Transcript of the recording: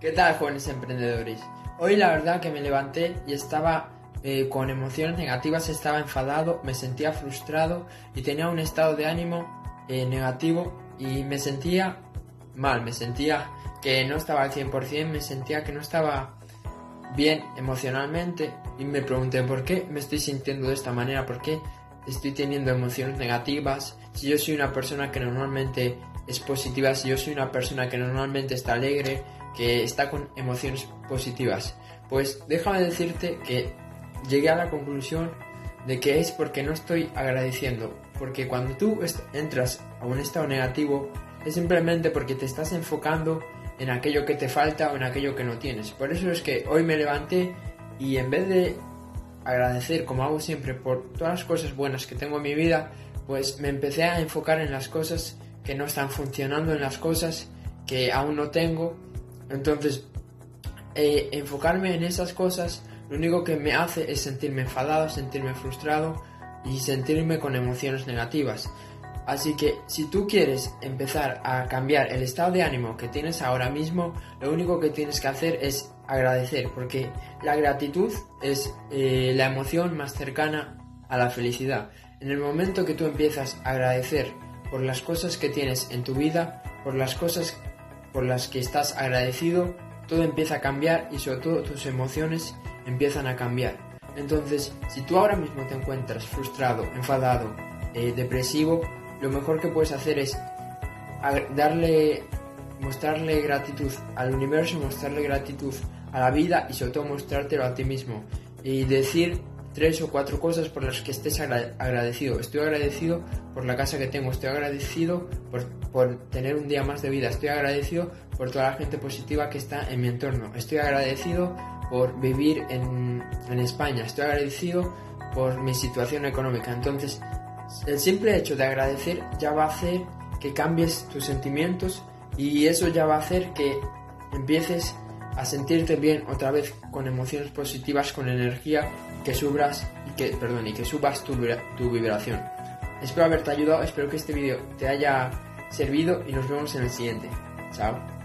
¿Qué tal, jóvenes emprendedores? Hoy la verdad que me levanté y estaba eh, con emociones negativas, estaba enfadado, me sentía frustrado y tenía un estado de ánimo eh, negativo y me sentía mal, me sentía que no estaba al 100%, me sentía que no estaba bien emocionalmente y me pregunté por qué me estoy sintiendo de esta manera, por qué estoy teniendo emociones negativas, si yo soy una persona que normalmente es positiva, si yo soy una persona que normalmente está alegre, que está con emociones positivas. Pues déjame decirte que llegué a la conclusión de que es porque no estoy agradeciendo. Porque cuando tú entras a un estado negativo es simplemente porque te estás enfocando en aquello que te falta o en aquello que no tienes. Por eso es que hoy me levanté y en vez de agradecer como hago siempre por todas las cosas buenas que tengo en mi vida, pues me empecé a enfocar en las cosas que no están funcionando, en las cosas que aún no tengo entonces, eh, enfocarme en esas cosas lo único que me hace es sentirme enfadado, sentirme frustrado y sentirme con emociones negativas. Así que si tú quieres empezar a cambiar el estado de ánimo que tienes ahora mismo, lo único que tienes que hacer es agradecer, porque la gratitud es eh, la emoción más cercana a la felicidad. En el momento que tú empiezas a agradecer por las cosas que tienes en tu vida, por las cosas por las que estás agradecido, todo empieza a cambiar y sobre todo tus emociones empiezan a cambiar. Entonces, si tú ahora mismo te encuentras frustrado, enfadado, eh, depresivo, lo mejor que puedes hacer es darle, mostrarle gratitud al universo, mostrarle gratitud a la vida y sobre todo mostrártelo a ti mismo. Y decir tres o cuatro cosas por las que estés agradecido. Estoy agradecido por la casa que tengo, estoy agradecido por, tener un día más de vida, estoy agradecido por toda la gente positiva que está en mi entorno, estoy agradecido por vivir en, en España, estoy agradecido por mi situación económica. Entonces, el simple hecho de agradecer ya va a hacer que cambies tus sentimientos y eso ya va a hacer que empieces a sentirte bien otra vez con emociones positivas, con energía, que subas y que, perdón, y que subas tu, tu vibración. Espero haberte ayudado, espero que este vídeo te haya servido y nos vemos en el siguiente. Chao.